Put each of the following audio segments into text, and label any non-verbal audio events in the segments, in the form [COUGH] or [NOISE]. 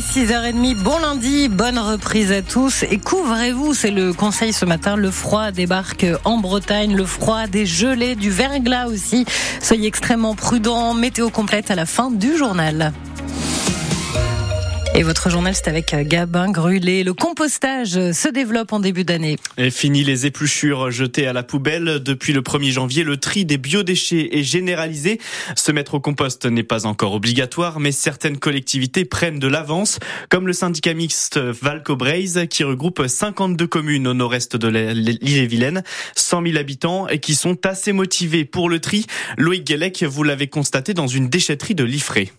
est 6h30. Bon lundi, bonne reprise à tous. Et couvrez-vous, c'est le conseil ce matin. Le froid débarque en Bretagne, le froid, des gelées, du verglas aussi. Soyez extrêmement prudents. Météo complète à la fin du journal. Et votre journal, c'est avec Gabin Grulé. Le compostage se développe en début d'année. Fini les épluchures jetées à la poubelle. Depuis le 1er janvier, le tri des biodéchets est généralisé. Se mettre au compost n'est pas encore obligatoire, mais certaines collectivités prennent de l'avance, comme le syndicat mixte Valco-Braise, qui regroupe 52 communes au nord-est de l'île-et-Vilaine, 100 000 habitants, et qui sont assez motivés pour le tri. Loïc Guélec, vous l'avez constaté dans une déchetterie de Liffré.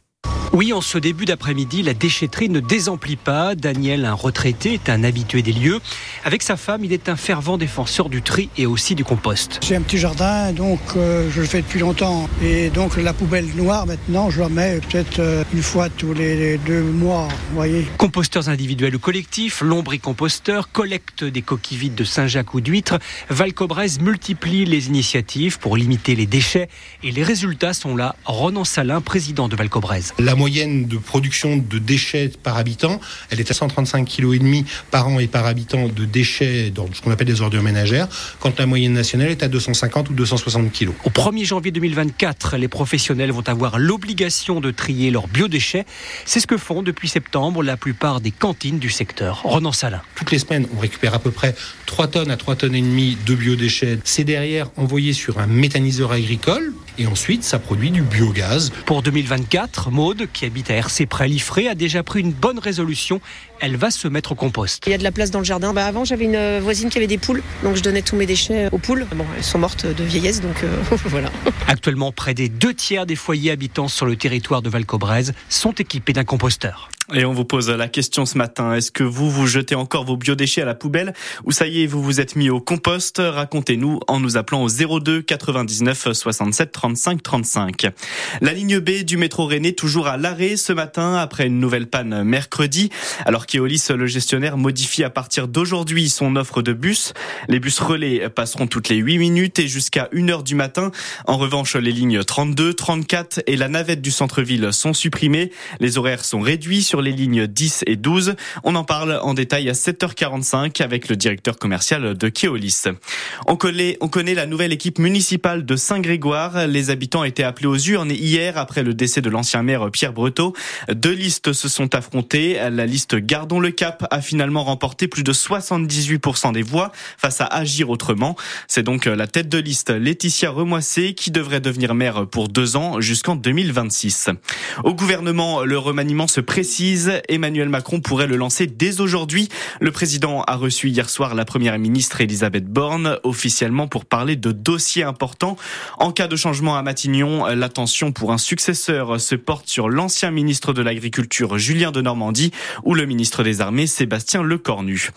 Oui, en ce début d'après-midi, la déchetterie ne désemplit pas. Daniel, un retraité, est un habitué des lieux. Avec sa femme, il est un fervent défenseur du tri et aussi du compost. C'est un petit jardin, donc euh, je le fais depuis longtemps. Et donc la poubelle noire, maintenant, je la mets peut-être euh, une fois tous les deux mois, vous voyez. Composteurs individuels ou collectifs, lombricomposteurs, collecte des coquilles vides de Saint-Jacques ou d'huîtres, Valcobrez multiplie les initiatives pour limiter les déchets et les résultats sont là. Ronan Salin, président de Valcobrez moyenne de production de déchets par habitant, elle est à 135 kg et demi par an et par habitant de déchets dans ce qu'on appelle des ordures ménagères, quand la moyenne nationale est à 250 ou 260 kg. Au 1er janvier 2024, les professionnels vont avoir l'obligation de trier leurs biodéchets. C'est ce que font depuis septembre la plupart des cantines du secteur. Renan Salin. Toutes les semaines, on récupère à peu près 3 tonnes à 3 tonnes et demie de biodéchets. C'est derrière envoyé sur un méthaniseur agricole et ensuite ça produit du biogaz. Pour 2024, Maude, qui habite à RC près Liffré, a déjà pris une bonne résolution. Elle va se mettre au compost. Il y a de la place dans le jardin. Bah, avant, j'avais une voisine qui avait des poules, donc je donnais tous mes déchets aux poules. Bon, elles sont mortes de vieillesse, donc euh, [LAUGHS] voilà. Actuellement, près des deux tiers des foyers habitants sur le territoire de Valcobrez sont équipés d'un composteur. Et on vous pose la question ce matin. Est-ce que vous, vous jetez encore vos biodéchets à la poubelle ou ça y est, vous vous êtes mis au compost? Racontez-nous en nous appelant au 02 99 67 35 35. La ligne B du métro Rennais toujours à l'arrêt ce matin après une nouvelle panne mercredi. Alors qu'Eolis, le gestionnaire, modifie à partir d'aujourd'hui son offre de bus. Les bus relais passeront toutes les 8 minutes et jusqu'à 1 heure du matin. En revanche, les lignes 32, 34 et la navette du centre-ville sont supprimées. Les horaires sont réduits sur les lignes 10 et 12. On en parle en détail à 7h45 avec le directeur commercial de Keolis. On connaît, on connaît la nouvelle équipe municipale de Saint-Grégoire. Les habitants étaient appelés aux urnes hier après le décès de l'ancien maire Pierre Breteau. Deux listes se sont affrontées. La liste Gardons le Cap a finalement remporté plus de 78% des voix face à Agir autrement. C'est donc la tête de liste Laetitia Remoissé qui devrait devenir maire pour deux ans jusqu'en 2026. Au gouvernement, le remaniement se précise Emmanuel Macron pourrait le lancer dès aujourd'hui. Le président a reçu hier soir la première ministre Elisabeth Borne officiellement pour parler de dossiers importants. En cas de changement à Matignon, l'attention pour un successeur se porte sur l'ancien ministre de l'Agriculture Julien de Normandie ou le ministre des Armées Sébastien Lecornu.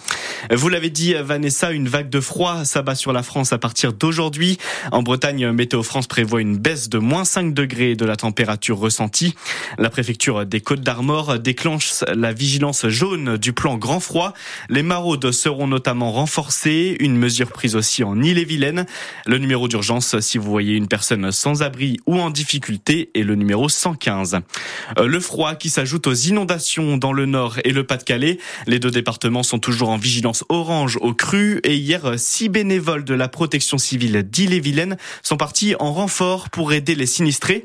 Vous l'avez dit Vanessa, une vague de froid s'abat sur la France à partir d'aujourd'hui. En Bretagne, Météo France prévoit une baisse de moins 5 degrés de la température ressentie. La préfecture des Côtes d'Armor déclenche la vigilance jaune du plan grand froid. Les maraudes seront notamment renforcées, une mesure prise aussi en Ille-et-Vilaine. Le numéro d'urgence, si vous voyez une personne sans abri ou en difficulté, est le numéro 115. Euh, le froid qui s'ajoute aux inondations dans le nord et le Pas-de-Calais. Les deux départements sont toujours en vigilance orange au cru et hier, six bénévoles de la protection civile d'Ille-et-Vilaine sont partis en renfort pour aider les sinistrés.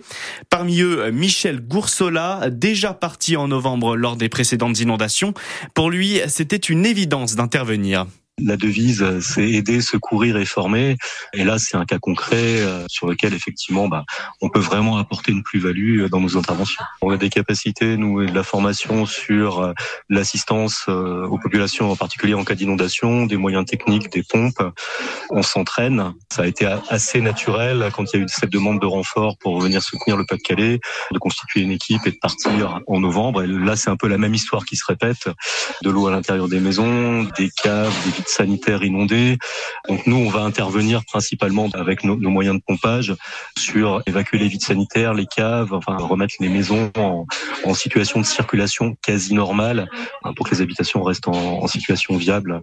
Parmi eux, Michel Goursola, déjà parti en novembre lors des précédentes inondations. Pour lui, c'était une évidence d'intervenir. La devise, c'est aider, secourir et former. Et là, c'est un cas concret euh, sur lequel, effectivement, bah, on peut vraiment apporter une plus-value euh, dans nos interventions. On a des capacités, nous, et de la formation sur euh, l'assistance aux populations, en particulier en cas d'inondation, des moyens techniques, des pompes. On s'entraîne. Ça a été assez naturel quand il y a eu cette demande de renfort pour venir soutenir le Pas-de-Calais, de constituer une équipe et de partir en novembre. Et là, c'est un peu la même histoire qui se répète. De l'eau à l'intérieur des maisons, des caves, des sanitaires inondés. Donc nous, on va intervenir principalement avec nos, moyens de pompage sur évacuer les vides sanitaires, les caves, enfin remettre les maisons en, en situation de circulation quasi normale hein, pour que les habitations restent en, en situation viable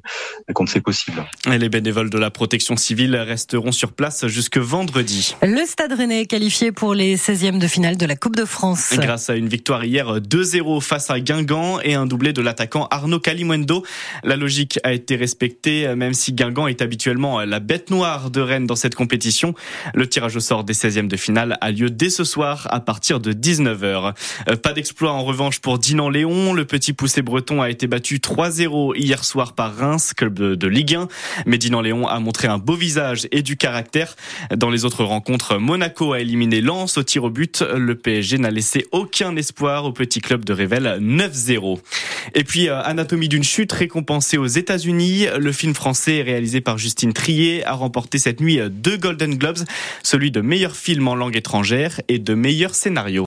quand c'est possible. Et les bénévoles de la protection civile resteront sur place jusque vendredi. Le Stade Rennais est qualifié pour les 16e de finale de la Coupe de France. Grâce à une victoire hier 2-0 face à Guingamp et un doublé de l'attaquant Arnaud Calimundo. La logique a été respectée, même si Guingamp est habituellement la bête noire de Rennes dans cette compétition. Le tirage au sort des 16e de finale a lieu dès ce soir à partir de 19h. Euh, pas d'exploit en revanche pour Dinan Léon. Le petit poussé breton a été battu 3-0 hier soir par Reims, club de Ligue 1. Mais Dinan Léon a montré un beau visage et du caractère. Dans les autres rencontres, Monaco a éliminé Lens au tir au but. Le PSG n'a laissé aucun espoir au petit club de Revel 9-0. Et puis, euh, Anatomie d'une chute récompensée aux États-Unis. Le film français réalisé par Justine Trier a remporté cette nuit deux Golden Globes, celui de meilleur film en langue étrangère et de meilleur scénario.